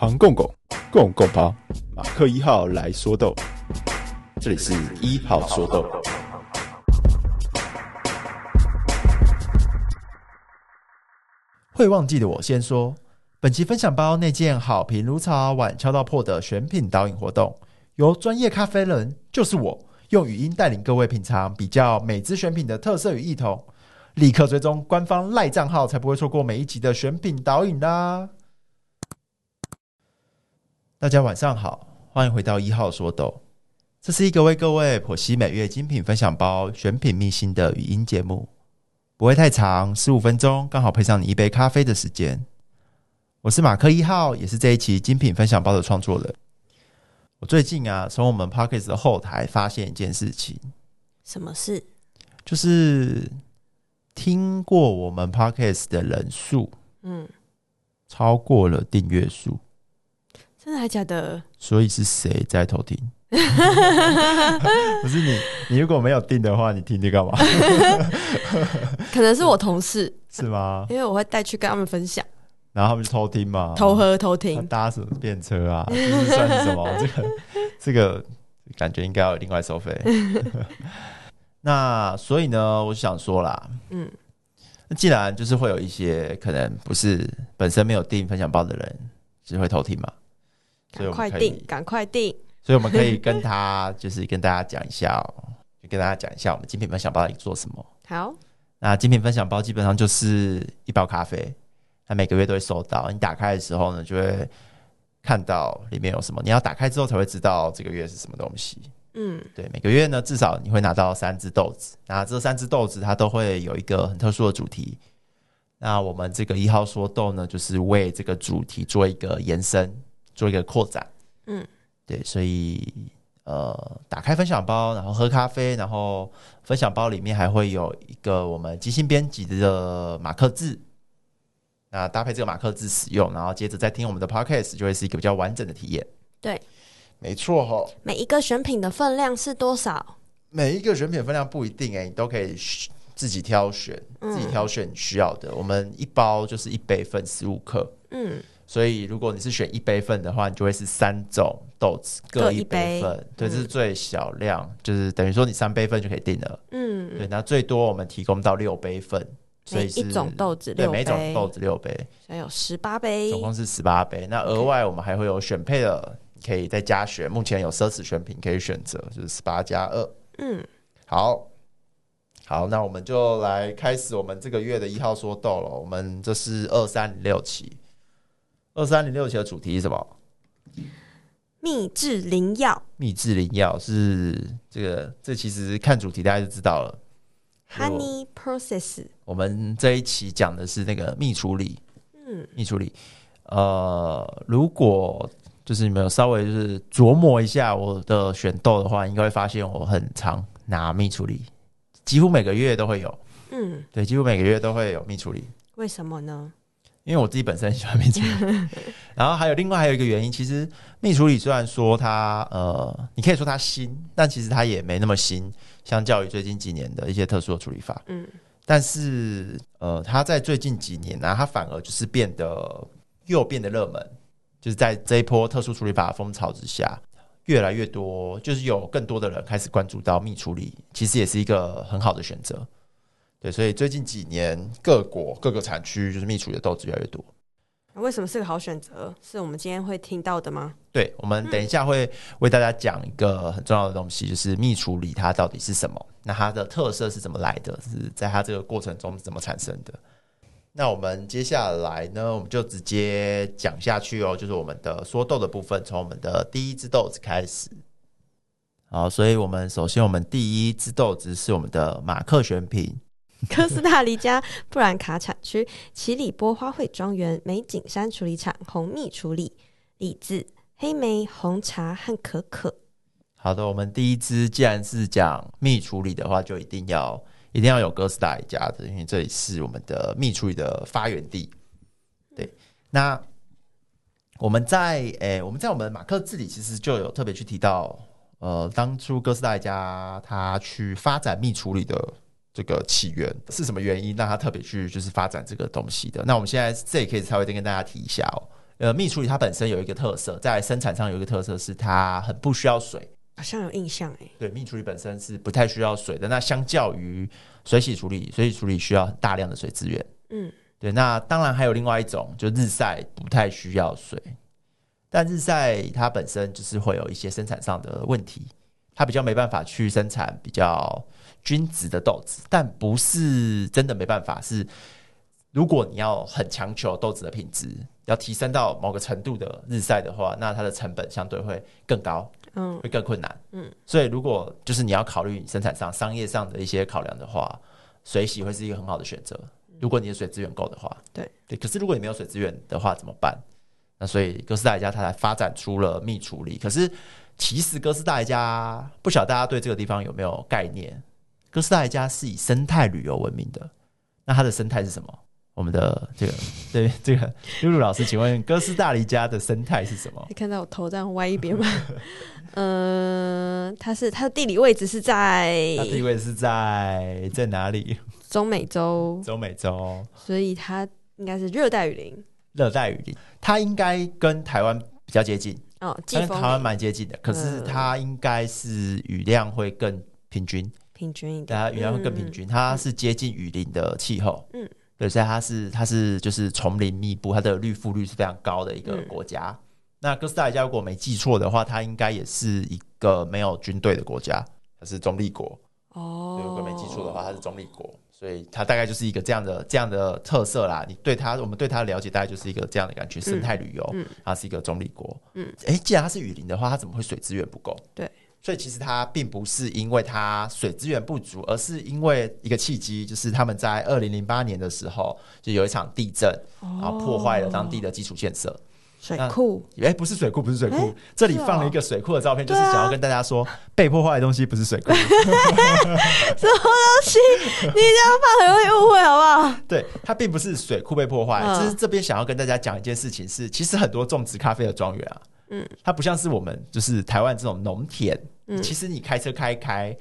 庞公公，公公庞，马克一号来说豆，这里是一号说豆。会忘记的我先说，本期分享包那件好评如潮、碗敲到破的选品导引活动，由专业咖啡人就是我用语音带领各位品尝比较每支选品的特色与异同。立刻追踪官方赖账号，才不会错过每一集的选品导引啦！大家晚上好，欢迎回到一号说豆，这是一个为各位剖析每月精品分享包选品秘辛的语音节目，不会太长，十五分钟，刚好配上你一杯咖啡的时间。我是马克一号，也是这一期精品分享包的创作人。我最近啊，从我们 Podcast 的后台发现一件事情，什么事？就是。听过我们 p o c k e t 的人数，嗯，超过了订阅数，真的还假的？所以是谁在偷听？不是你，你如果没有订的话，你听这干嘛？可能是我同事，是吗？因为我会带去跟他们分享，然后他们就偷听嘛，偷喝偷听，搭什么便车啊？这是算是什么？这个这个感觉应该要有另外收费。那所以呢，我想说啦，嗯，那既然就是会有一些可能不是本身没有订分享包的人，只会偷听嘛，赶快订，赶快订，所以我们可以跟他就是跟大家讲一下哦，就跟大家讲一下我们精品分享包到底做什么。好，那精品分享包基本上就是一包咖啡，它每个月都会收到，你打开的时候呢，就会看到里面有什么，你要打开之后才会知道这个月是什么东西。嗯，对，每个月呢，至少你会拿到三只豆子，那这三只豆子它都会有一个很特殊的主题。那我们这个一号说豆呢，就是为这个主题做一个延伸，做一个扩展。嗯，对，所以呃，打开分享包，然后喝咖啡，然后分享包里面还会有一个我们即兴编辑的马克字，那搭配这个马克字使用，然后接着再听我们的 podcast，就会是一个比较完整的体验。对。没错哈，每一个选品的分量是多少？每一个选品分量不一定哎、欸，你都可以自己挑选，自己挑选需要的。嗯、我们一包就是一杯份，十五克。嗯，所以如果你是选一杯份的话，你就会是三种豆子各一杯份。对，这是最小量，嗯、就是等于说你三杯份就可以定了。嗯，对，那最多我们提供到六杯份，所以是一种豆子六杯，对，每种豆子六杯，所以有十八杯，总共是十八杯。那额外我们还会有选配的。可以再加选，目前有奢侈选品可以选择，就是十八加二。嗯，好，好，那我们就来开始我们这个月的一号说豆了。我们这是二三零六期，二三零六期的主题是什么？秘制灵药。秘制灵药是这个，这其实看主题大家就知道了。Honey process。我们这一期讲的是那个蜜处理。嗯，蜜处理。呃，如果就是你们有稍微就是琢磨一下我的选豆的话，应该会发现我很常拿蜜处理，几乎每个月都会有。嗯，对，几乎每个月都会有蜜处理。为什么呢？因为我自己本身很喜欢蜜处理。然后还有另外还有一个原因，其实蜜处理虽然说它呃，你可以说它新，但其实它也没那么新，相较于最近几年的一些特殊的处理法。嗯，但是呃，它在最近几年呢、啊，它反而就是变得又变得热门。就是在这一波特殊处理法的风潮之下，越来越多，就是有更多的人开始关注到蜜处理，其实也是一个很好的选择。对，所以最近几年各国各个产区就是蜜处理的豆子越来越多。为什么是个好选择？是我们今天会听到的吗？对，我们等一下会为大家讲一个很重要的东西，就是蜜处理它到底是什么？那它的特色是怎么来的？是在它这个过程中是怎么产生的？那我们接下来呢，我们就直接讲下去哦，就是我们的说豆的部分，从我们的第一支豆子开始。好，所以我们首先，我们第一支豆子是我们的马克选品，哥斯大黎加布兰卡产区奇里波花卉庄园美景山处理厂红蜜处理，李子、黑莓、红茶和可可。好的，我们第一支既然是讲蜜处理的话，就一定要。一定要有哥斯大黎加的，因为这里是我们的蜜处理的发源地。对，那我们在诶、我们在我们马克字里其实就有特别去提到，呃，当初哥斯大黎加他去发展蜜处理的这个起源是什么原因让他特别去就是发展这个东西的？那我们现在这也可以稍微再跟大家提一下哦，呃，蜜处理它本身有一个特色，在生产上有一个特色是它很不需要水。好像有印象哎。对，蜜处理本身是不太需要水的。那相较于水洗处理，水洗处理需要很大量的水资源。嗯，对。那当然还有另外一种，就日晒不太需要水，但日晒它本身就是会有一些生产上的问题，它比较没办法去生产比较均值的豆子，但不是真的没办法。是如果你要很强求豆子的品质，要提升到某个程度的日晒的话，那它的成本相对会更高。嗯，会更困难。嗯，所以如果就是你要考虑生产上、商业上的一些考量的话，水洗会是一个很好的选择。如果你的水资源够的话，对对。可是如果你没有水资源的话，怎么办？那所以哥斯达黎加它才发展出了蜜处理。可是其实哥斯达黎加不晓得大家对这个地方有没有概念？哥斯达黎加是以生态旅游闻名的。那它的生态是什么？我们的这个对这个露露老师，请问哥斯达黎加的生态是什么？你 看到我头这样歪一边吗？嗯、呃，它是它的地理位置是在，它地理位置是在在哪里？中美洲，中美洲，所以它应该是热带雨林。热带雨林，它应该跟台湾比较接近哦，跟台湾蛮接近的。可是它应该是雨量会更平均，平均一点，它雨量会更平均。嗯、它是接近雨林的气候，嗯。对，所以它是它是就是丛林密布，它的绿覆率是非常高的一个国家。嗯、那哥斯达黎加如果没记错的话，它应该也是一个没有军队的国家，它是中立国。哦，如果没记错的话，它是中立国，所以它大概就是一个这样的这样的特色啦。你对它，我们对它的了解大概就是一个这样的感觉，生态旅游，嗯，它是一个中立国。嗯，哎，既然它是雨林的话，它怎么会水资源不够？对。所以其实它并不是因为它水资源不足，而是因为一个契机，就是他们在二零零八年的时候就有一场地震，然后破坏了当地的基础建设。水库？哎，不是水库，不是水库，这里放了一个水库的照片，就是想要跟大家说，被破坏的东西不是水库。什么东西？你这样放很容易误会，好不好？对，它并不是水库被破坏，只是这边想要跟大家讲一件事情是，其实很多种植咖啡的庄园啊。嗯，它不像是我们就是台湾这种农田，嗯，其实你开车开开，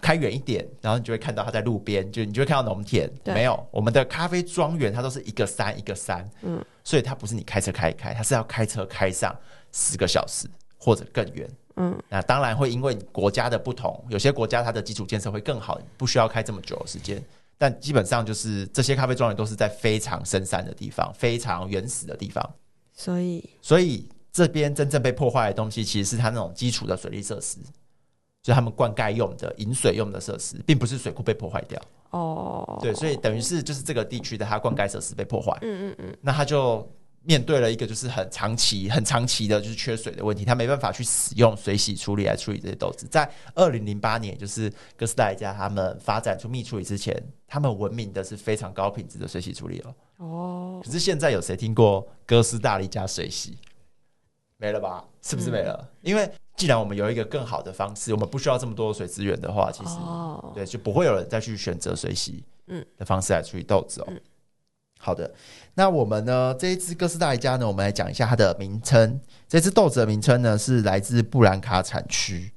开远一点，然后你就会看到它在路边，就你就会看到农田。没有，我们的咖啡庄园它都是一个山一个山，嗯，所以它不是你开车开开，它是要开车开上十个小时或者更远，嗯，那当然会因为国家的不同，有些国家它的基础建设会更好，不需要开这么久的时间，但基本上就是这些咖啡庄园都是在非常深山的地方，非常原始的地方，所以，所以。这边真正被破坏的东西，其实是它那种基础的水利设施，就是他们灌溉用的、饮水用的设施，并不是水库被破坏掉。哦，对，所以等于是就是这个地区的它灌溉设施被破坏。嗯嗯嗯，那他就面对了一个就是很长期、很长期的就是缺水的问题，他没办法去使用水洗处理来处理这些豆子。在二零零八年，就是哥斯达黎加他们发展出蜜处理之前，他们闻名的是非常高品质的水洗处理了。哦，可是现在有谁听过哥斯达黎加水洗？没了吧？是不是没了？嗯、因为既然我们有一个更好的方式，我们不需要这么多水资源的话，其实、哦、对就不会有人再去选择水洗嗯的方式来处理豆子哦。嗯、好的，那我们呢这一支哥斯达黎加呢，我们来讲一下它的名称。这支豆子的名称呢是来自布兰卡产区。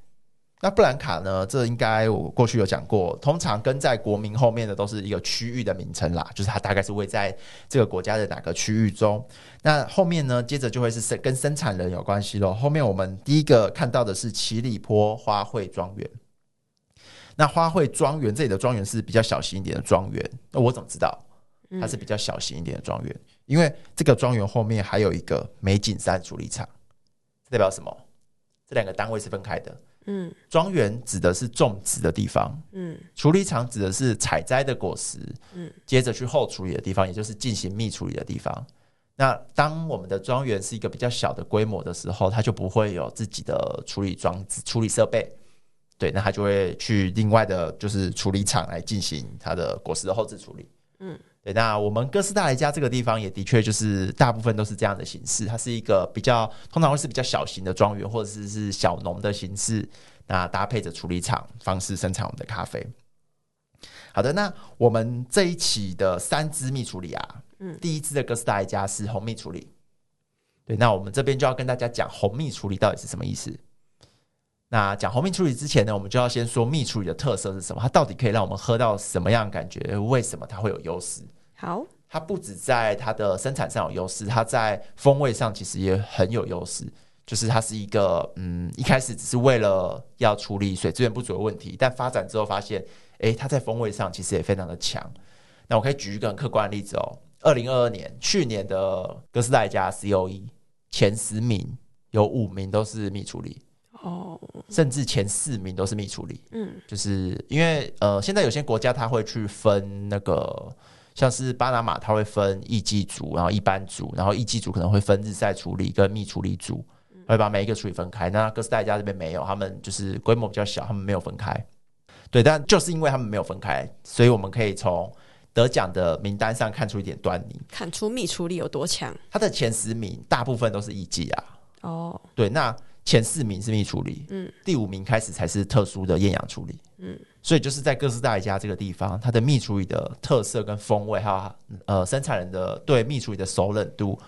那布兰卡呢，这应该我过去有讲过，通常跟在国民后面的都是一个区域的名称啦，就是它大概是位在这个国家的哪个区域中。那后面呢，接着就会是生跟生产人有关系喽。后面我们第一个看到的是奇里坡花卉庄园。那花卉庄园这里的庄园是比较小型一点的庄园，那我怎么知道它是比较小型一点的庄园？因为这个庄园后面还有一个美景山处理厂，这代表什么？这两个单位是分开的。嗯，庄园指的是种植的地方，嗯，处理厂指的是采摘的果实，嗯，接着去后处理的地方，也就是进行密处理的地方。那当我们的庄园是一个比较小的规模的时候，它就不会有自己的处理装置、处理设备，对，那它就会去另外的，就是处理厂来进行它的果实的后置处理，嗯。那我们哥斯达黎加这个地方也的确就是大部分都是这样的形式，它是一个比较通常会是比较小型的庄园或者是是小农的形式，那搭配着处理厂方式生产我们的咖啡。好的，那我们这一期的三支蜜处理啊，嗯，第一支的哥斯达黎加是红蜜处理，对，那我们这边就要跟大家讲红蜜处理到底是什么意思。那讲红蜜处理之前呢，我们就要先说蜜处理的特色是什么，它到底可以让我们喝到什么样的感觉？为什么它会有优势？好，它不止在它的生产上有优势，它在风味上其实也很有优势。就是它是一个，嗯，一开始只是为了要处理水资源不足的问题，但发展之后发现，诶，它在风味上其实也非常的强。那我可以举一个很客观的例子哦，二零二二年去年的哥斯达黎加 COE 前十名有五名都是蜜处理哦，甚至前四名都是蜜处理。嗯，就是因为呃，现在有些国家它会去分那个。像是巴拿马，它会分艺伎组，然后一般组，然后艺伎组可能会分日晒处理跟密处理组，会把每一个处理分开。那哥斯达黎加这边没有，他们就是规模比较小，他们没有分开。对，但就是因为他们没有分开，所以我们可以从得奖的名单上看出一点端倪，看出密处理有多强。它的前十名大部分都是艺伎啊。哦，对，那。前四名是密处理，嗯，第五名开始才是特殊的厌氧处理，嗯，所以就是在哥斯达黎加这个地方，它的蜜处理的特色跟风味，还有呃生产人的对蜜处理的熟冷度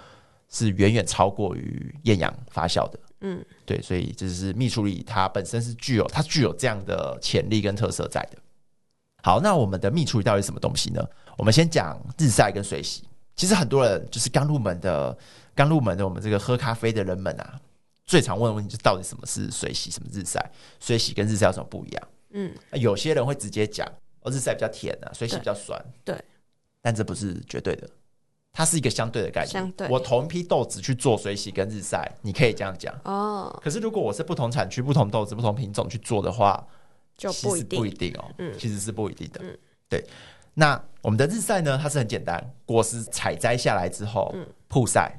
是远远超过于艳阳发酵的，嗯，对，所以就是蜜处理它本身是具有它具有这样的潜力跟特色在的。好，那我们的蜜处理到底是什么东西呢？我们先讲日晒跟水洗。其实很多人就是刚入门的，刚入门的我们这个喝咖啡的人们啊。最常问的问题就是到底什么是水洗，什么日晒？水洗跟日晒有什么不一样？嗯，有些人会直接讲，哦，日晒比较甜啊，水洗比较酸。对，但这不是绝对的，它是一个相对的概念。相对，我同一批豆子去做水洗跟日晒，你可以这样讲哦。可是如果我是不同产区、不同豆子、不同品种去做的话，就不一定不一定哦。嗯，其实是不一定的。嗯，对。那我们的日晒呢？它是很简单，果实采摘下来之后，嗯，曝晒。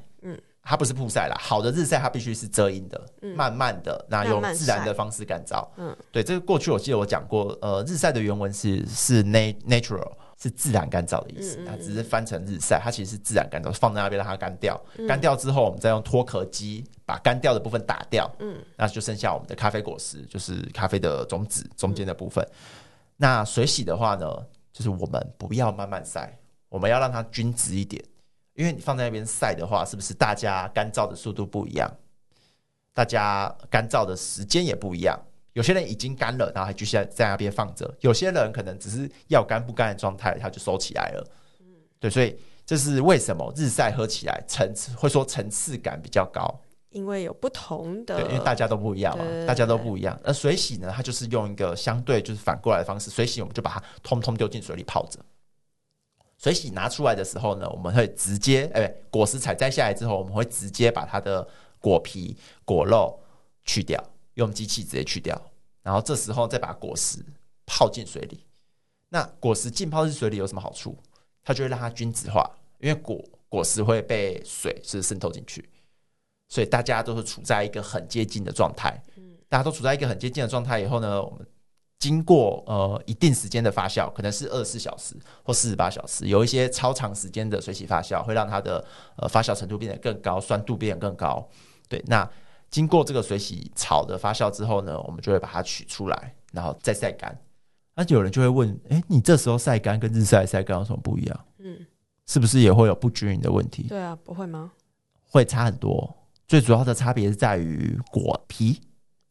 它不是曝晒啦，好的日晒它必须是遮阴的，嗯、慢慢的，那用自然的方式干燥。嗯，对，这个过去我记得我讲过，呃，日晒的原文是是 natural，是自然干燥的意思，它只是翻成日晒，它其实是自然干燥，放在那边让它干掉，干掉之后我们再用脱壳机把干掉的部分打掉，嗯，那就剩下我们的咖啡果实，就是咖啡的种子中间的部分。嗯、那水洗的话呢，就是我们不要慢慢晒，我们要让它均质一点。因为你放在那边晒的话，是不是大家干燥的速度不一样？大家干燥的时间也不一样。有些人已经干了，然后还继续在那边放着；有些人可能只是要干不干的状态，他就收起来了。嗯，对，所以这是为什么日晒喝起来层次会说层次感比较高，因为有不同的，对，因为大家都不一样嘛，对大家都不一样。而水洗呢，它就是用一个相对就是反过来的方式，水洗我们就把它通通丢进水里泡着。水洗拿出来的时候呢，我们会直接，哎、欸，果实采摘下来之后，我们会直接把它的果皮、果肉去掉，用机器直接去掉，然后这时候再把果实泡进水里。那果实浸泡进水里有什么好处？它就会让它均质化，因为果果实会被水是渗透进去，所以大家都是处在一个很接近的状态。嗯，大家都处在一个很接近的状态以后呢，我们。经过呃一定时间的发酵，可能是二十四小时或四十八小时，有一些超长时间的水洗发酵，会让它的呃发酵程度变得更高，酸度变得更高。对，那经过这个水洗草的发酵之后呢，我们就会把它取出来，然后再晒干。那有人就会问，诶，你这时候晒干跟日晒晒干有什么不一样？嗯，是不是也会有不均匀的问题？对啊，不会吗？会差很多。最主要的差别是在于果皮。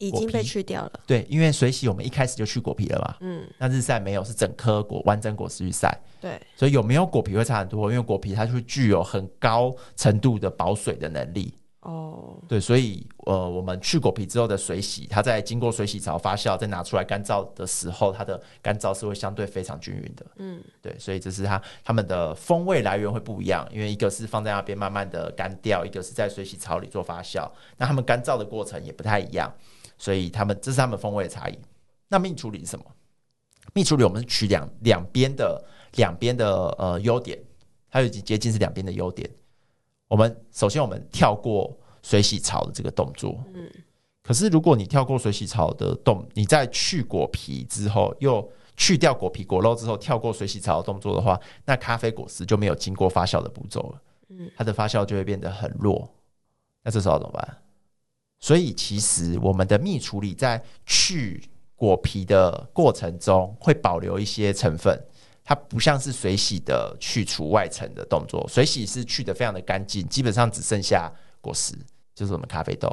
已经被去掉了。对，因为水洗我们一开始就去果皮了嘛。嗯。那日晒没有，是整颗果完整果实去晒。对。所以有没有果皮会差很多，因为果皮它就会具有很高程度的保水的能力。哦。对，所以呃，我们去果皮之后的水洗，它在经过水洗槽发酵，再拿出来干燥的时候，它的干燥是会相对非常均匀的。嗯。对，所以这是它它们的风味来源会不一样，因为一个是放在那边慢慢的干掉，一个是在水洗槽里做发酵，那它们干燥的过程也不太一样。所以他们这是他们风味的差异。那蜜处理是什么？蜜处理我们是取两两边的两边的呃优点，它有几接近是两边的优点。我们首先我们跳过水洗槽的这个动作，嗯。可是如果你跳过水洗槽的动，你在去果皮之后，又去掉果皮果肉之后，跳过水洗槽的动作的话，那咖啡果实就没有经过发酵的步骤了，嗯，它的发酵就会变得很弱。那这时候怎么办？所以，其实我们的蜜处理在去果皮的过程中会保留一些成分，它不像是水洗的去除外层的动作。水洗是去得非常的干净，基本上只剩下果实，就是我们咖啡豆，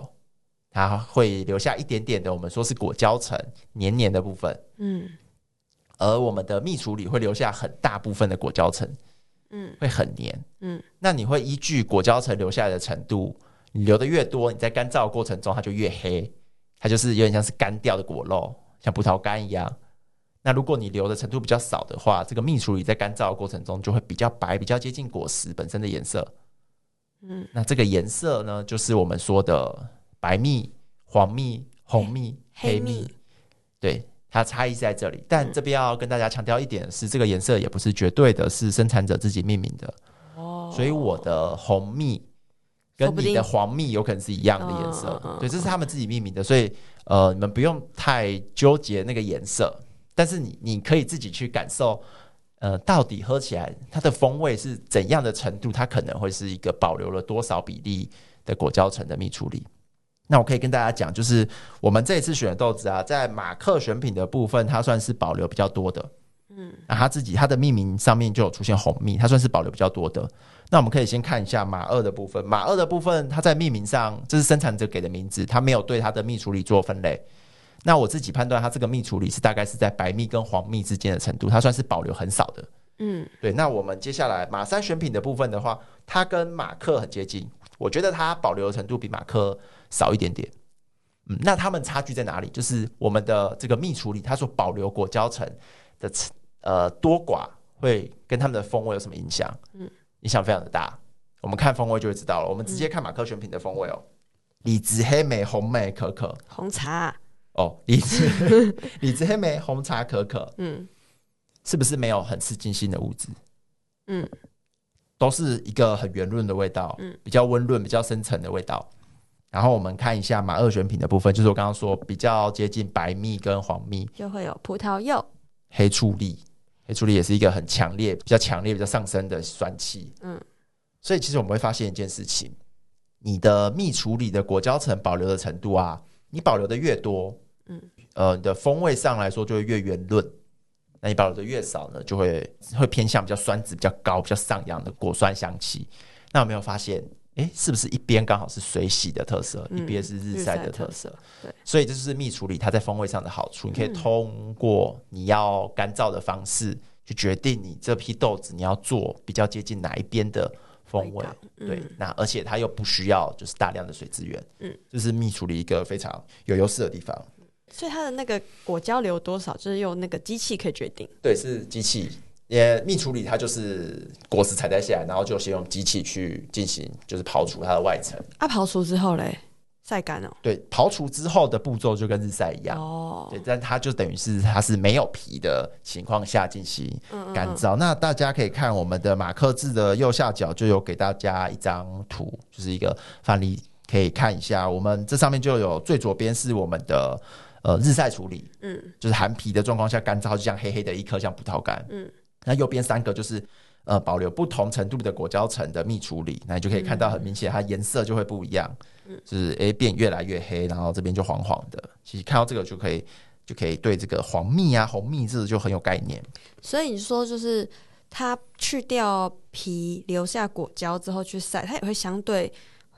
它会留下一点点的，我们说是果胶层黏黏的部分。嗯，而我们的蜜处理会留下很大部分的果胶层。嗯，会很黏，嗯，那你会依据果胶层留下来的程度，你留的越多，你在干燥的过程中它就越黑，它就是有点像是干掉的果肉，像葡萄干一样。那如果你留的程度比较少的话，这个蜜处理在干燥的过程中就会比较白，比较接近果实本身的颜色。嗯，那这个颜色呢，就是我们说的白蜜、黄蜜、红蜜、黑蜜，黑蜜对。它差异在这里，但这边要跟大家强调一点是，这个颜色也不是绝对的，是生产者自己命名的。哦，所以我的红蜜跟你的黄蜜有可能是一样的颜色，对，这是他们自己命名的，所以呃，你们不用太纠结那个颜色，但是你你可以自己去感受，呃，到底喝起来它的风味是怎样的程度，它可能会是一个保留了多少比例的果胶层的蜜处理。那我可以跟大家讲，就是我们这一次选的豆子啊，在马克选品的部分，它算是保留比较多的。嗯，那它自己它的命名上面就有出现红蜜，它算是保留比较多的。那我们可以先看一下马二的部分，马二的部分它在命名上，这是生产者给的名字，它没有对它的蜜处理做分类。那我自己判断，它这个蜜处理是大概是在白蜜跟黄蜜之间的程度，它算是保留很少的。嗯，对。那我们接下来马三选品的部分的话，它跟马克很接近，我觉得它保留的程度比马克少一点点，嗯，那它们差距在哪里？就是我们的这个蜜处理，它所保留果胶层的呃多寡，会跟它们的风味有什么影响？嗯，影响非常的大。我们看风味就会知道了。我们直接看马克选品的风味哦，李子、黑莓、红莓、可可、红茶哦，李子、李子、黑莓、红茶、可可，嗯，是不是没有很刺激性的物质？嗯，都是一个很圆润的味道，嗯，比较温润、比较深层的味道。然后我们看一下马二选品的部分，就是我刚刚说比较接近白蜜跟黄蜜，就会有葡萄柚、黑醋栗。黑醋栗也是一个很强烈、比较强烈、比较上升的酸气。嗯，所以其实我们会发现一件事情：你的蜜处理的果胶层保留的程度啊，你保留的越多，嗯，呃，你的风味上来说就会越圆润；那你保留的越少呢，就会会偏向比较酸质比较高、比较上扬的果酸香气。那有没有发现？哎，是不是一边刚好是水洗的特色，嗯、一边是日晒的特色？对，所以这就是蜜处理它在风味上的好处。你可以通过你要干燥的方式去决定你这批豆子你要做比较接近哪一边的风味。嗯、对，那而且它又不需要就是大量的水资源。嗯，这是蜜处理一个非常有优势的地方。所以它的那个果胶留多少，就是用那个机器可以决定。对，是机器。也蜜处理，它就是果实采摘下来，然后就先用机器去进行，就是刨除它的外层。啊，刨除之后嘞，晒干哦。对，刨除之后的步骤就跟日晒一样哦。对，但它就等于是它是没有皮的情况下进行干燥。嗯嗯，那大家可以看我们的马克字的右下角就有给大家一张图，就是一个范例，可以看一下。我们这上面就有最左边是我们的呃日晒处理，嗯，就是含皮的状况下干燥，就像黑黑的一颗像葡萄干，嗯。那右边三个就是，呃，保留不同程度的果胶层的蜜处理，那你就可以看到很明显，它颜色就会不一样，嗯，就是诶变越来越黑，然后这边就黄黄的。其实看到这个就可以，就可以对这个黄蜜啊、红蜜这个就很有概念。所以你说就是它去掉皮，留下果胶之后去晒，它也会相对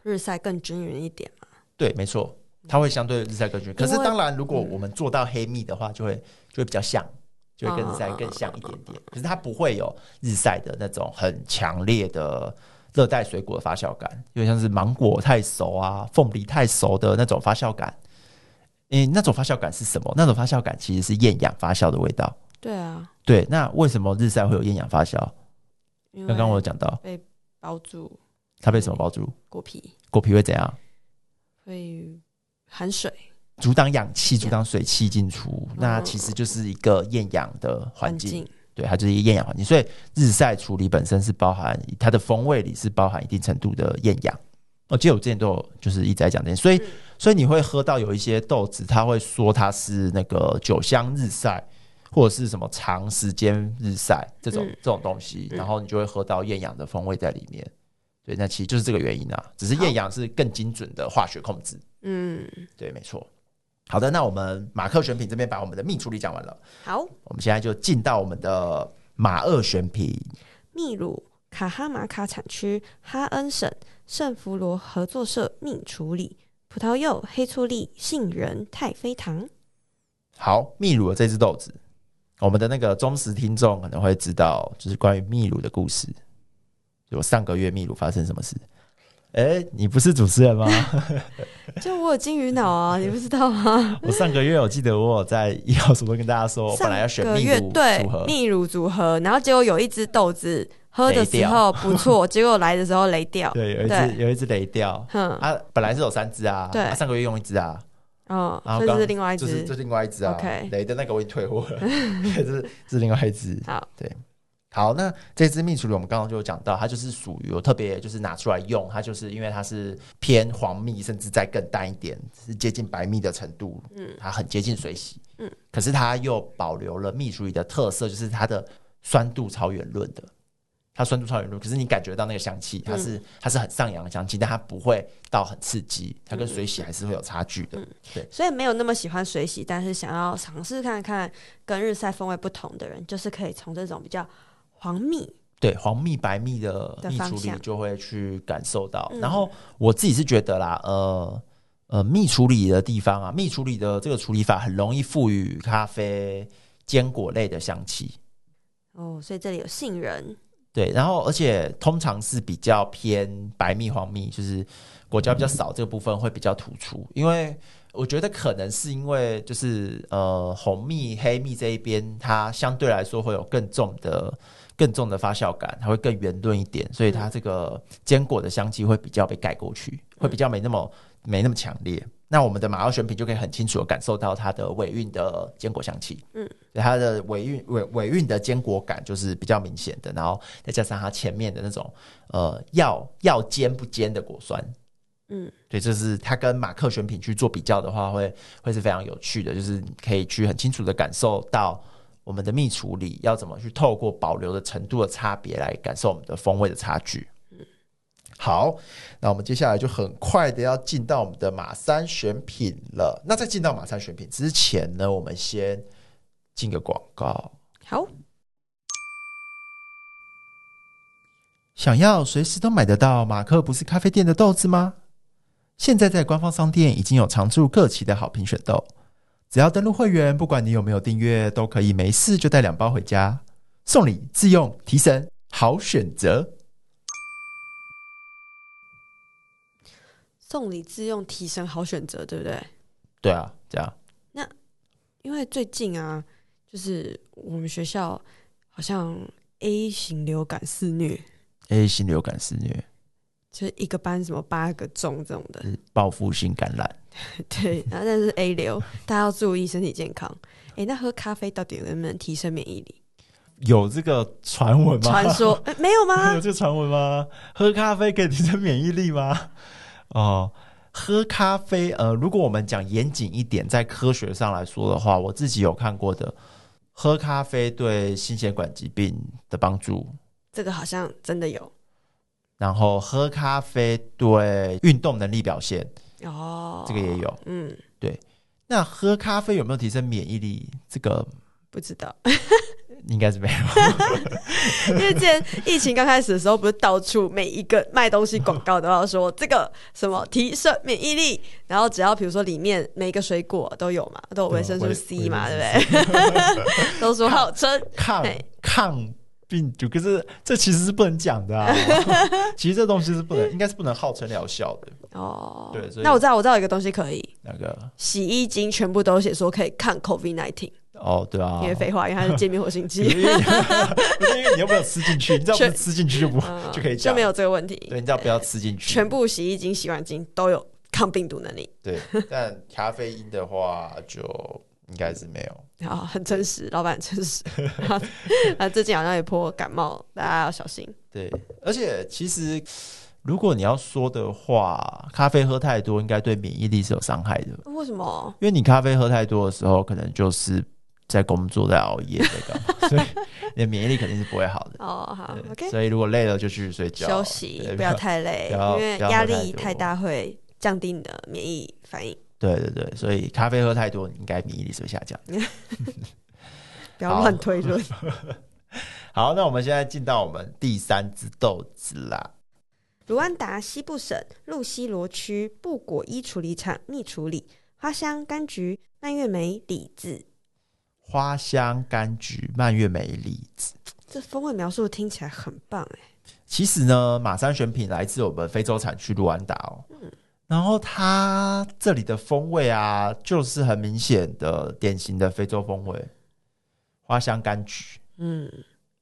日晒更均匀一点嘛？对，没错，它会相对日晒更均匀。可是当然，如果我们做到黑蜜的话，就会就会比较像。就会跟日晒更像一点点，可是它不会有日晒的那种很强烈的热带水果的发酵感，有点像是芒果太熟啊、凤梨太熟的那种发酵感。嗯，那种发酵感是什么？那种发酵感其实是厌氧发酵的味道。对啊，对。那为什么日晒会有厌氧发酵？刚刚我有讲到被包住，它被什么包住？果皮。果皮会怎样？会含水。阻挡氧气，阻挡水汽进出，那其实就是一个厌氧的环境。境对，它就是一个厌氧环境。所以日晒处理本身是包含它的风味里是包含一定程度的厌氧。我记得我之前都有就是一直在讲这些，所以所以你会喝到有一些豆子，他会说它是那个酒香日晒，或者是什么长时间日晒这种这种东西，然后你就会喝到厌氧的风味在里面。对，那其实就是这个原因啊，只是厌氧是更精准的化学控制。嗯，对，没错。好的，那我们马克选品这边把我们的蜜处理讲完了。好，我们现在就进到我们的马二选品。秘鲁卡哈马卡产区哈恩省圣弗罗合作社蜜处理葡萄柚、黑醋栗、杏仁、太妃糖。好，秘鲁的这只豆子，我们的那个忠实听众可能会知道，就是关于秘鲁的故事。有上个月秘鲁发生什么事？哎、欸，你不是主持人吗？就我有金鱼脑啊，你不知道吗？我上个月我记得我有在一号主播跟大家说，我本来要选蜜乳组合，蜜乳组合，然后结果有一只豆子喝的时候不错，结果来的时候雷掉。对，有一只有一只雷掉。嗯，啊，本来是有三只啊，对，啊、上个月用一只啊。哦，然后这是另外一只，这是这是另外一只啊。OK，雷的那个我已经退货了，这是这是另外一只。好，对。好，那这支蜜处理我们刚刚就有讲到，它就是属于我特别就是拿出来用，它就是因为它是偏黄蜜，甚至再更淡一点，是接近白蜜的程度，嗯，它很接近水洗，嗯，可是它又保留了蜜处理的特色，就是它的酸度超圆润的，它酸度超圆润，可是你感觉到那个香气，它是它是很上扬的香气，但它不会到很刺激，它跟水洗还是会有差距的，对，所以没有那么喜欢水洗，但是想要尝试看看跟日晒风味不同的人，就是可以从这种比较。黄蜜对黄蜜白蜜的蜜处理就会去感受到，然后我自己是觉得啦，呃呃，蜜处理的地方啊，蜜处理的这个处理法很容易赋予咖啡坚果类的香气。哦，所以这里有杏仁。对，然后而且通常是比较偏白蜜黄蜜，就是果胶比较少，这个部分会比较突出。因为我觉得可能是因为就是呃红蜜黑蜜这一边，它相对来说会有更重的。更重的发酵感，它会更圆润一点，所以它这个坚果的香气会比较被盖过去，会比较没那么没那么强烈。那我们的马奥选品就可以很清楚的感受到它的尾韵的坚果香气，嗯，它的尾韵尾尾韵的坚果感就是比较明显的，然后再加上它前面的那种呃要要尖不尖的果酸，嗯，对，就是它跟马克选品去做比较的话，会会是非常有趣的，就是可以去很清楚的感受到。我们的蜜处理要怎么去透过保留的程度的差别来感受我们的风味的差距？嗯，好，那我们接下来就很快的要进到我们的马三选品了。那在进到马三选品之前呢，我们先进个广告。好，想要随时都买得到马克不是咖啡店的豆子吗？现在在官方商店已经有常驻各期的好评选豆。只要登录会员，不管你有没有订阅，都可以没事就带两包回家，送礼自用提神，好选择。送礼自用提神，好选择，对不对？对啊，这样。那因为最近啊，就是我们学校好像 A 型流感肆虐，A 型流感肆虐。就是一个班什么八个中这种的报复性感染，对，然后但是 A 流，大家要注意身体健康。哎、欸，那喝咖啡到底能不能提升免疫力？有这个传闻吗？传说、欸、没有吗？有这个传闻吗？喝咖啡可以提升免疫力吗？哦，喝咖啡，呃，如果我们讲严谨一点，在科学上来说的话，我自己有看过的，喝咖啡对心血管疾病的帮助，这个好像真的有。然后喝咖啡对运动能力表现哦，这个也有，嗯，对。那喝咖啡有没有提升免疫力？这个不知道，应该是没有。因为之前疫情刚开始的时候，不是到处每一个卖东西广告都要说这个什么提升免疫力，然后只要比如说里面每个水果都有嘛，都有维生素 C 嘛，对不对？都说号称抗抗。病毒，可是这其实是不能讲的啊！其实这东西是不能，应该是不能号称疗效的哦。对，所以那我知道，我知道有一个东西可以，那个洗衣精全部都写说可以抗 COVID nineteen。哦，对啊，因为废话，因为它是界面活性剂。因为你又没有吃进去，你知道不是吃进去就不就可以讲就没有这个问题。对，你知道不要吃进去。全部洗衣精、洗碗精都有抗病毒能力。对，但咖啡因的话就。应该是没有，好，很真实，老板诚实。啊，最近好像也颇感冒，大家要小心。对，而且其实如果你要说的话，咖啡喝太多应该对免疫力是有伤害的。为什么？因为你咖啡喝太多的时候，可能就是在工作、在熬夜、在干嘛，所以你的免疫力肯定是不会好的。哦，好，OK。所以如果累了就去睡觉，休息，不要太累，因为压力太大会降低你的免疫反应。对对对，所以咖啡喝太多，你应该免疫力是会下降。不要乱推论。好，那我们现在进到我们第三支豆子啦。卢安达西部省路西罗区布果伊处理厂蜜处理花香柑橘蔓越莓李子。花香柑橘蔓越莓李子，这风味描述听起来很棒哎。其实呢，马山选品来自我们非洲产区卢安达哦。嗯。然后它这里的风味啊，就是很明显的典型的非洲风味，花香柑橘。嗯。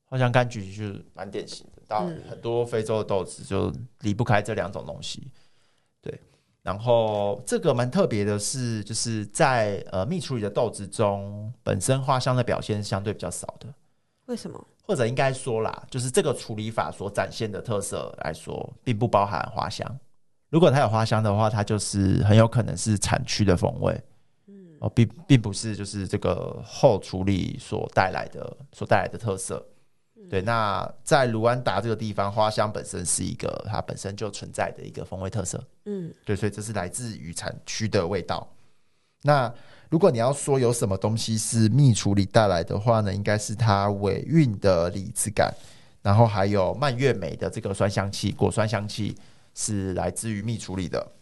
花香柑橘就是蛮典型的，当然很多非洲的豆子就离不开这两种东西。对。然后这个蛮特别的是，就是在呃蜜处理的豆子中，本身花香的表现相对比较少的。为什么？或者应该说啦，就是这个处理法所展现的特色来说，并不包含花香。如果它有花香的话，它就是很有可能是产区的风味。嗯，哦，并并不是就是这个后处理所带来的所带来的特色。对，那在卢安达这个地方，花香本身是一个它本身就存在的一个风味特色。嗯，对，所以这是来自于产区的味道。那如果你要说有什么东西是蜜处理带来的话呢，应该是它尾韵的李子感，然后还有蔓越莓的这个酸香气、果酸香气是来自于蜜处理的。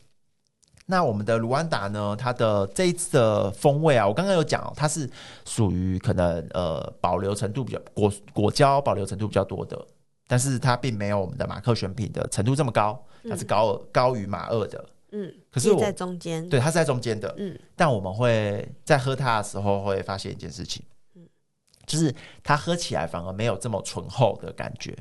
那我们的卢安达呢？它的这一次的风味啊，我刚刚有讲，哦它是属于可能呃保留程度比较果果胶保留程度比较多的，但是它并没有我们的马克选品的程度这么高，它是高、嗯、高于马二的，嗯，可是我在中间，对，它是在中间的，嗯，但我们会在喝它的时候会发现一件事情，嗯，就是它喝起来反而没有这么醇厚的感觉，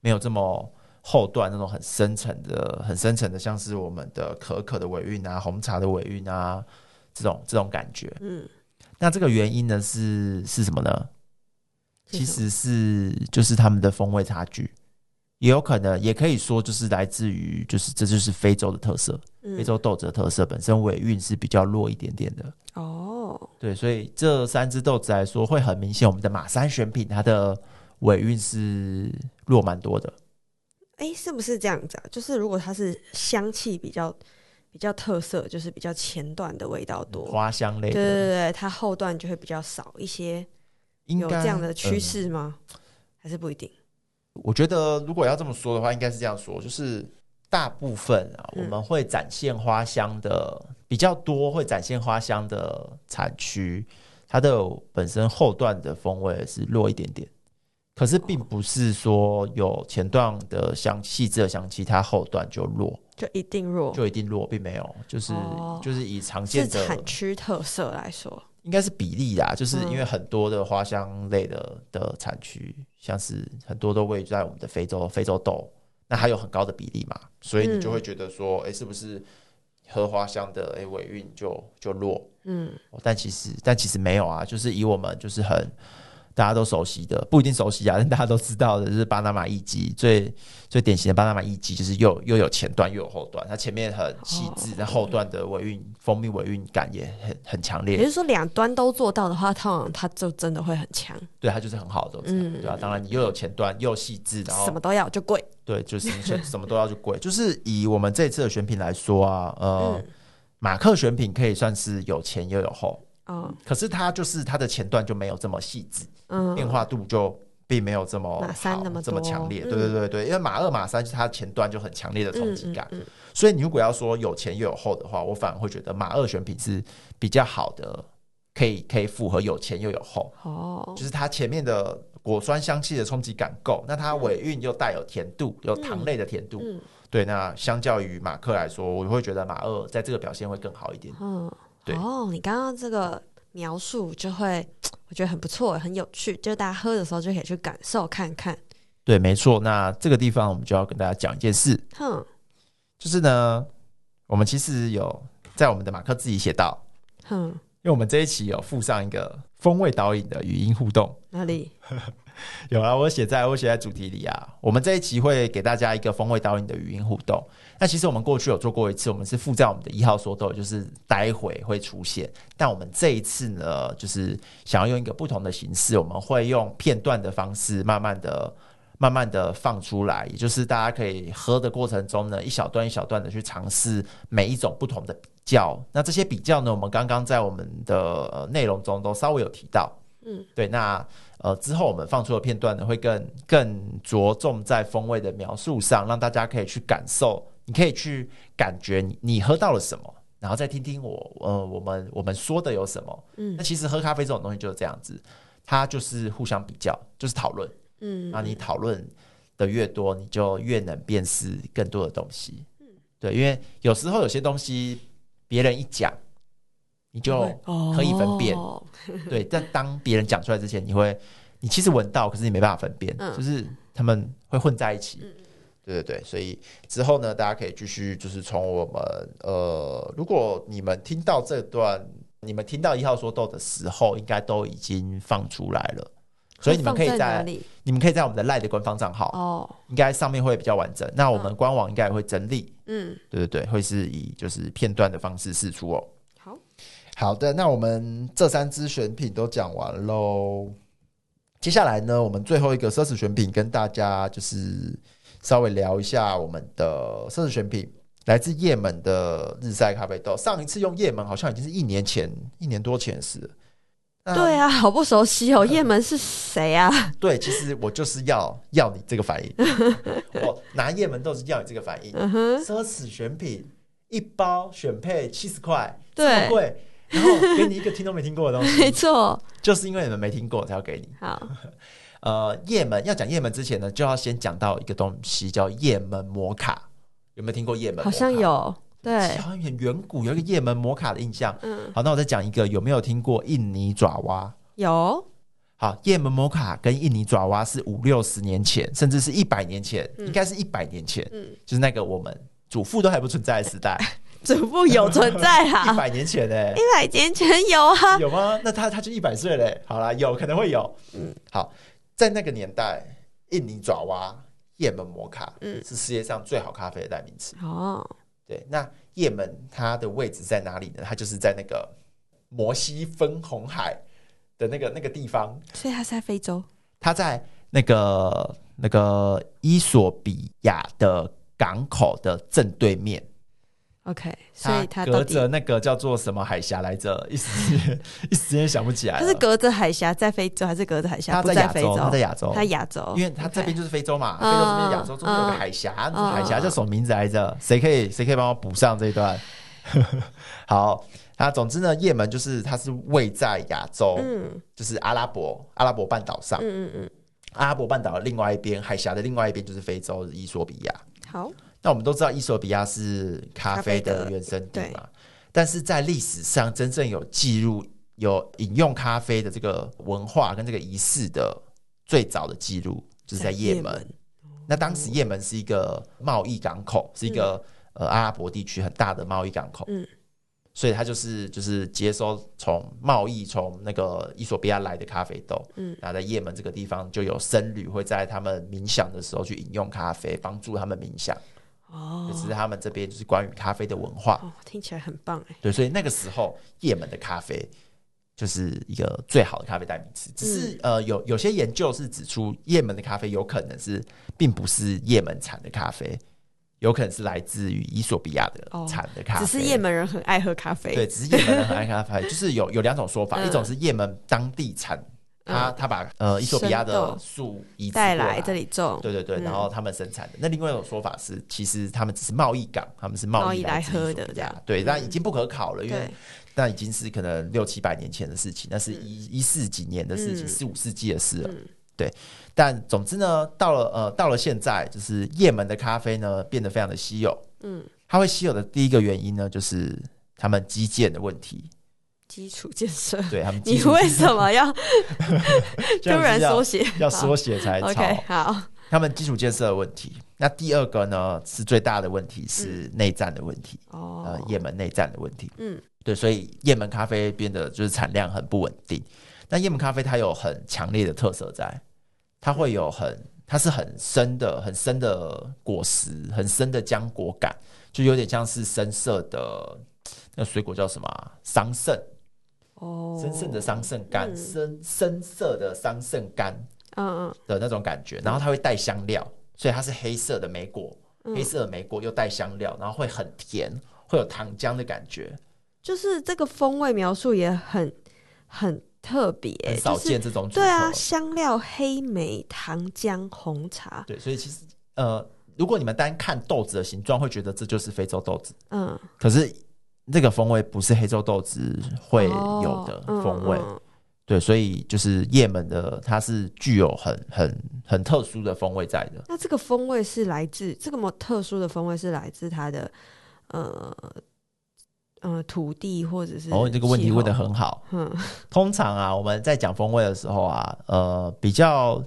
没有这么。后段那种很深层的、很深层的，像是我们的可可的尾韵啊、红茶的尾韵啊，这种这种感觉。嗯，那这个原因呢是是什么呢？其实是就是他们的风味差距，也有可能也可以说就是来自于就是这就是非洲的特色，嗯、非洲豆子的特色本身尾韵是比较弱一点点的。哦，对，所以这三只豆子来说会很明显，我们的马三选品它的尾韵是弱蛮多的。哎，是不是这样子啊？就是如果它是香气比较比较特色，就是比较前段的味道多，花香类的，对对对，它后段就会比较少一些。有这样的趋势吗？嗯，还是不一定？我觉得如果要这么说的话，应该是这样说，就是大部分啊，我们会展现花香的，嗯，比较多，会展现花香的产区，它的本身后段的风味是弱一点点。可是并不是说有前段的香细致的香气，它后段就弱，就一定弱，就一定弱，并没有，就是、哦、就是以常见的产区特色来说，应该是比例啦，就是因为很多的花香类的的产区，像是很多都位在我们的非洲非洲豆，那还有很高的比例嘛，所以你就会觉得说，哎、嗯。欸，是不是荷花香的哎尾韵就就弱？嗯，但其实但其实没有啊，就是以我们就是很。大家都熟悉的，不一定熟悉啊，但 大家都知道的，就是巴拿马一级最最典型的巴拿马一级，就是又又有前段又有后段，它前面很细致，但、哦、后段的尾韵蜂蜜尾韵感也很很强烈。也就是说，两端都做到的话，通常它就真的会很强。对，它就是很好的，嗯，对啊。当然，你又有前段又细致，然后什么都要就贵。对，就是什么都要就贵。就是以我们这次的选品来说啊，呃，嗯、马克选品可以算是有前又有后。嗯，可是它就是它的前段就没有这么细致，嗯，变化度就并没有这么马三那么这么强烈，对对对对，因为马二马三是它前段就很强烈的冲击感，所以你如果要说有前又有后的话，我反而会觉得马二选品是比较好的，可以可以符合有前又有后，哦，就是它前面的果酸香气的冲击感够，那它尾韵又带有甜度，有糖类的甜度，对，那相较于马克来说，我会觉得马二在这个表现会更好一点，嗯。哦，你刚刚这个描述就会，我觉得很不错，很有趣，就大家喝的时候就可以去感受看看。对，没错。那这个地方我们就要跟大家讲一件事，哼，就是呢，我们其实有在我们的马克自己写到，哼，因为我们这一期有附上一个风味导引的语音互动，哪里？有啊，我写在我写在主题里啊。我们这一期会给大家一个风味导引的语音互动。那其实我们过去有做过一次，我们是附在我们的一号说豆，就是待会会出现。但我们这一次呢，就是想要用一个不同的形式，我们会用片段的方式，慢慢的、慢慢的放出来。也就是大家可以喝的过程中呢，一小段一小段的去尝试每一种不同的比较。那这些比较呢，我们刚刚在我们的内容中都稍微有提到。嗯，对，那呃之后我们放出的片段呢，会更更着重在风味的描述上，让大家可以去感受，你可以去感觉你你喝到了什么，然后再听听我呃我们我们说的有什么。嗯，那其实喝咖啡这种东西就是这样子，它就是互相比较，就是讨论。嗯，那你讨论的越多，你就越能辨识更多的东西。嗯，对，因为有时候有些东西别人一讲，你就可以分辨。哦、对，但当别人讲出来之前，你会，你其实闻到，可是你没办法分辨，嗯、就是他们会混在一起。嗯、对对对，所以之后呢，大家可以继续，就是从我们呃，如果你们听到这段，你们听到一号说豆的时候，应该都已经放出来了。所以你们可以在，在你们可以在我们的 LINE 的官方账号哦，应该上面会比较完整。那我们官网应该也会整理，嗯，对对对，会是以就是片段的方式释出哦。好好的，那我们这三支选品都讲完喽。接下来呢，我们最后一个奢侈选品跟大家就是稍微聊一下我们的奢侈选品，来自也门的日晒咖啡豆。上一次用也门好像已经是一年前，一年多前的事。对啊，好不熟悉哦。叶门是谁啊？对，其实我就是要要你这个反应。我拿也门豆是要你这个反应。奢侈选品一包选配七十块，这么贵，然后给你一个听都没听过的东西。没错，就是因为你们没听过才要给你。好，呃，叶门要讲叶门之前呢，就要先讲到一个东西，叫叶门摩卡。有没有听过叶门？好像有。对，好像很远古，有一个叶门摩卡的印象。嗯，好，那我再讲一个，有没有听过印尼爪哇？有。好，叶门摩卡跟印尼爪哇是五六十年前，甚至是一百年前，嗯、应该是一百年前。嗯，就是那个我们祖父都还不存在的时代。祖父有存在啊？一百年前呢？一百年前有啊？有吗？那他他就一百岁嘞。好啦，有可能会有。嗯，好，在那个年代，印尼爪哇、也门摩卡，嗯，是世界上最好咖啡的代名词。哦。对，那也门它的位置在哪里呢？它就是在那个摩西分红海的那个那个地方，所以它是在非洲。它在那个那个伊索比亚的港口的正对面。OK，所以他隔着那个叫做什么海峡来着？一时一时间想不起来。它是隔着海峡在非洲，还是隔着海峡？它在亚洲，它在亚洲，它亚洲，因为它这边就是非洲嘛，非洲这边亚洲中间有个海峡，海峡叫什么名字来着？谁可以谁可以帮我补上这一段？好，那总之呢，也门就是它是位在亚洲，嗯就是阿拉伯阿拉伯半岛上，嗯嗯嗯，阿拉伯半岛的另外一边，海峡的另外一边就是非洲的伊索比亚。好。那我们都知道，伊索比亚是咖啡的原生地嘛，但是在历史上真正有记录、有饮用咖啡的这个文化跟这个仪式的最早的记录，就是在叶门。那当时叶门是一个贸易港口，是一个呃阿拉伯地区很大的贸易港口。嗯，所以它就是就是接收从贸易从那个伊索比亚来的咖啡豆。嗯，然后在叶门这个地方就有僧侣会在他们冥想的时候去饮用咖啡，帮助他们冥想。哦，就是他们这边就是关于咖啡的文化，哦，听起来很棒哎。对，所以那个时候也门的咖啡就是一个最好的咖啡代名词。只是、嗯、呃，有有些研究是指出也门的咖啡有可能是并不是也门产的咖啡，有可能是来自于伊索比亚的产的咖啡。只是也门人很爱喝咖啡，对，只是也门人很爱咖啡，就是有有两种说法，嗯、一种是也门当地产。他他把呃伊索比亚的树移带来这里种，对对对，然后他们生产的。那另外一种说法是，其实他们只是贸易港，他们是贸易来喝的这样。对，那已经不可考了，因为那已经是可能六七百年前的事情，那是一一四几年的事情，四五世纪的事了。对，但总之呢，到了呃到了现在，就是也门的咖啡呢变得非常的稀有。嗯，它会稀有的第一个原因呢，就是他们基建的问题。基础建设，对他们，你为什么要 突然缩写？要缩写才好。Okay, 好，他们基础建设的问题。那第二个呢，是最大的问题是内战的问题。哦、嗯，呃，也门内战的问题。嗯，对，所以也门咖啡变得就是产量很不稳定。那也门咖啡它有很强烈的特色在，它会有很，它是很深的、很深的果实，很深的浆果感，就有点像是深色的那水果叫什么？桑葚。哦，深色的桑葚干，深深色的桑葚干，嗯嗯。的那种感觉，然后它会带香料，所以它是黑色的莓果，黑色的莓果又带香料，然后会很甜，会有糖浆的感觉，就是这个风味描述也很很特别，很少见这种。对啊，香料、黑莓、糖浆、红茶，对，所以其实呃，如果你们单看豆子的形状，会觉得这就是非洲豆子，嗯，可是。这个风味不是黑豆豆子会有的风味，对，所以就是叶门的，它是具有很很很特殊的风味在的。那这个风味是来自这个么特殊的风味是来自它的呃呃土地或者是？哦，你这个问题问的很好。嗯，通常啊，我们在讲风味的时候啊，呃，比较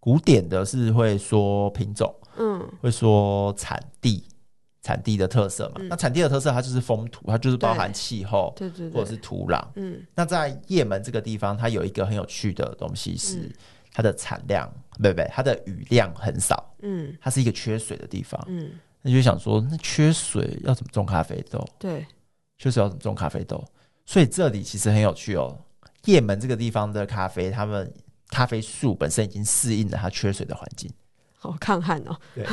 古典的是会说品种，嗯，会说产地。产地的特色嘛，嗯、那产地的特色它就是风土，它就是包含气候，对对对，或者是土壤。嗯，那在叶门这个地方，它有一个很有趣的东西是它的产量，不不、嗯，它的雨量很少。嗯，它是一个缺水的地方。嗯，那就想说，那缺水要怎么种咖啡豆？对，缺水要怎么种咖啡豆？所以这里其实很有趣哦。叶门这个地方的咖啡，他们咖啡树本身已经适应了它缺水的环境。好抗旱哦，对，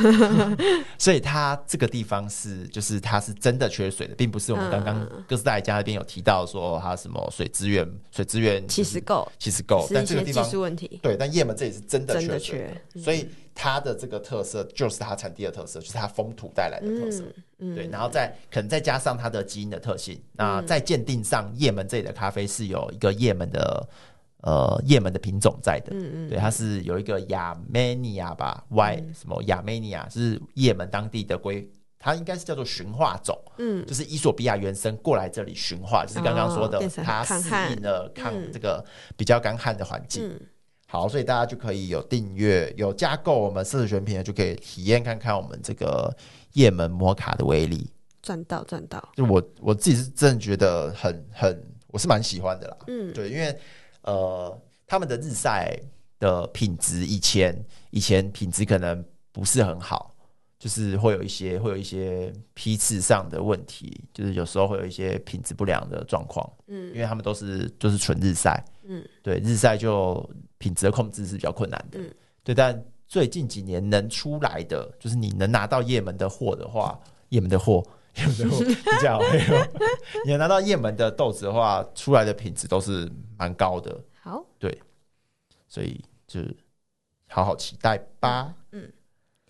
所以它这个地方是，就是它是真的缺水的，并不是我们刚刚哥斯达黎加那边有提到说它什么水资源，水资源其实够，其实够，但这个地方技术问题，对，但也门这里是真的缺水的，缺嗯、所以它的这个特色就是它产地的特色，就是它风土带来的特色，嗯嗯、对，然后再可能再加上它的基因的特性，嗯、那在鉴定上，叶门这里的咖啡是有一个也门的。呃，也门的品种在的，嗯嗯，对，它是有一个亚美尼亚吧，Y、嗯、什么亚美尼亚是也门当地的归，它应该是叫做驯化种，嗯，就是伊索比亚原生过来这里驯化，就是刚刚说的，它适应了抗这个比较干旱的环境。嗯、好，所以大家就可以有订阅、有加购我们社群选品的，就可以体验看看我们这个叶门摩卡的威力。赚到赚到！就我我自己是真的觉得很很，我是蛮喜欢的啦。嗯，对，因为。呃，他们的日晒的品质以前以前品质可能不是很好，就是会有一些会有一些批次上的问题，就是有时候会有一些品质不良的状况。嗯，因为他们都是就是纯日晒。嗯，对，日晒就品质的控制是比较困难的。嗯，对，但最近几年能出来的，就是你能拿到叶门的货的话，叶门的货。有时候比较好，你拿到叶门的豆子的话，出来的品质都是蛮高的。好，对，所以就好好期待吧。嗯，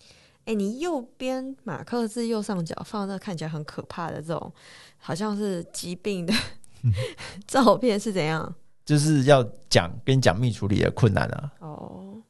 哎、欸，你右边马克字右上角放那看起来很可怕的这种，好像是疾病的 照片是怎样？就是要讲跟你讲蜜处理的困难啊。哦。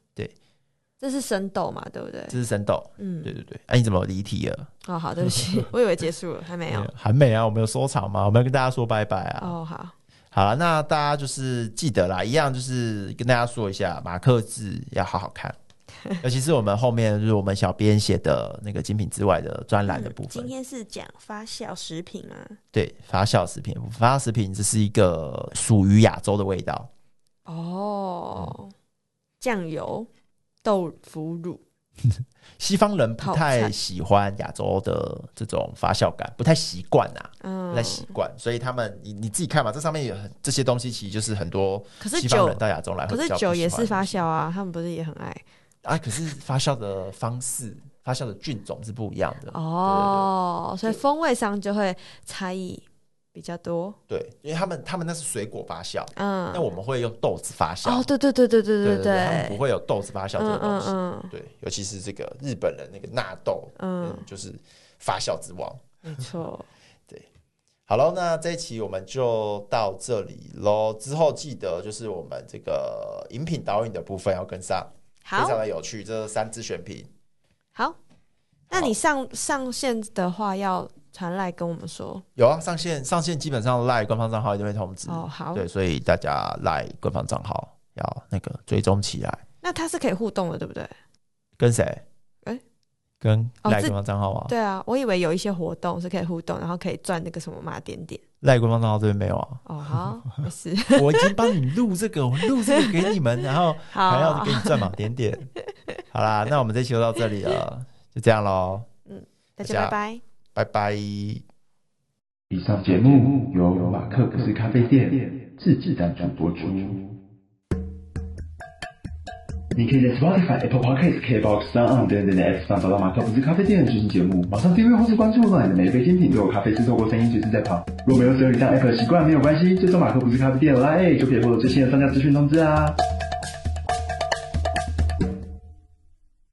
这是生豆嘛，对不对？这是生豆，嗯，对对对。哎、啊，你怎么离题了？哦，好，对不起，我以为结束了，还没有，还没啊。我们有收场吗？我们要跟大家说拜拜啊。哦，好，好了，那大家就是记得啦，一样就是跟大家说一下，马克字要好好看，尤其是我们后面就是我们小编写的那个精品之外的专栏的部分。今天是讲发酵食品啊，对，发酵食品，发酵食品这是一个属于亚洲的味道。哦，嗯、酱油。豆腐乳，西方人不太喜欢亚洲的这种发酵感，不太习惯啊，嗯、不太习惯，所以他们你你自己看嘛，这上面有很这些东西，其实就是很多西方人到亚洲来，可是酒也是发酵啊，他们不是也很爱？啊？可是发酵的方式、发酵的菌种是不一样的。哦，所以风味上就会差异。比较多，对，因为他们他们那是水果发酵，嗯，那我们会用豆子发酵，哦，对对对对对对对，他们不会有豆子发酵这个东西，对，尤其是这个日本人那个纳豆，嗯，就是发酵之王，没错，对，好喽，那这一期我们就到这里喽，之后记得就是我们这个饮品导引的部分要跟上，非常的有趣，这三支选品，好，那你上上线的话要。传赖跟我们说，有啊，上线上线基本上赖官方账号一定会通知哦。好，对，所以大家赖官方账号要那个追踪起来。那它是可以互动的，对不对？跟谁？哎、欸，跟赖官方账号啊、哦？对啊，我以为有一些活动是可以互动，然后可以赚那个什么马点点。赖官方账号这边没有啊？哦，好，没事。我已经帮你录这个，我录这个给你们，然后 还要给你赚马点点。好啦，那我们这期就到这里了，就这样喽。嗯，大家拜拜。拜拜。以上节目由马克不是咖啡店自制赞助播出。你可以在 Spotify、Apple Podcasts、KBox、SoundOn 等等的 App 上找到马克不是咖啡店的最新节目。马上订阅或是关注，让你的每一杯精品都有咖啡师透过声音随时在旁。若没有使用以上 App 习惯没有关系，追踪马克不是咖啡店的 LINE 就可以获得最新的商家资讯通知啊。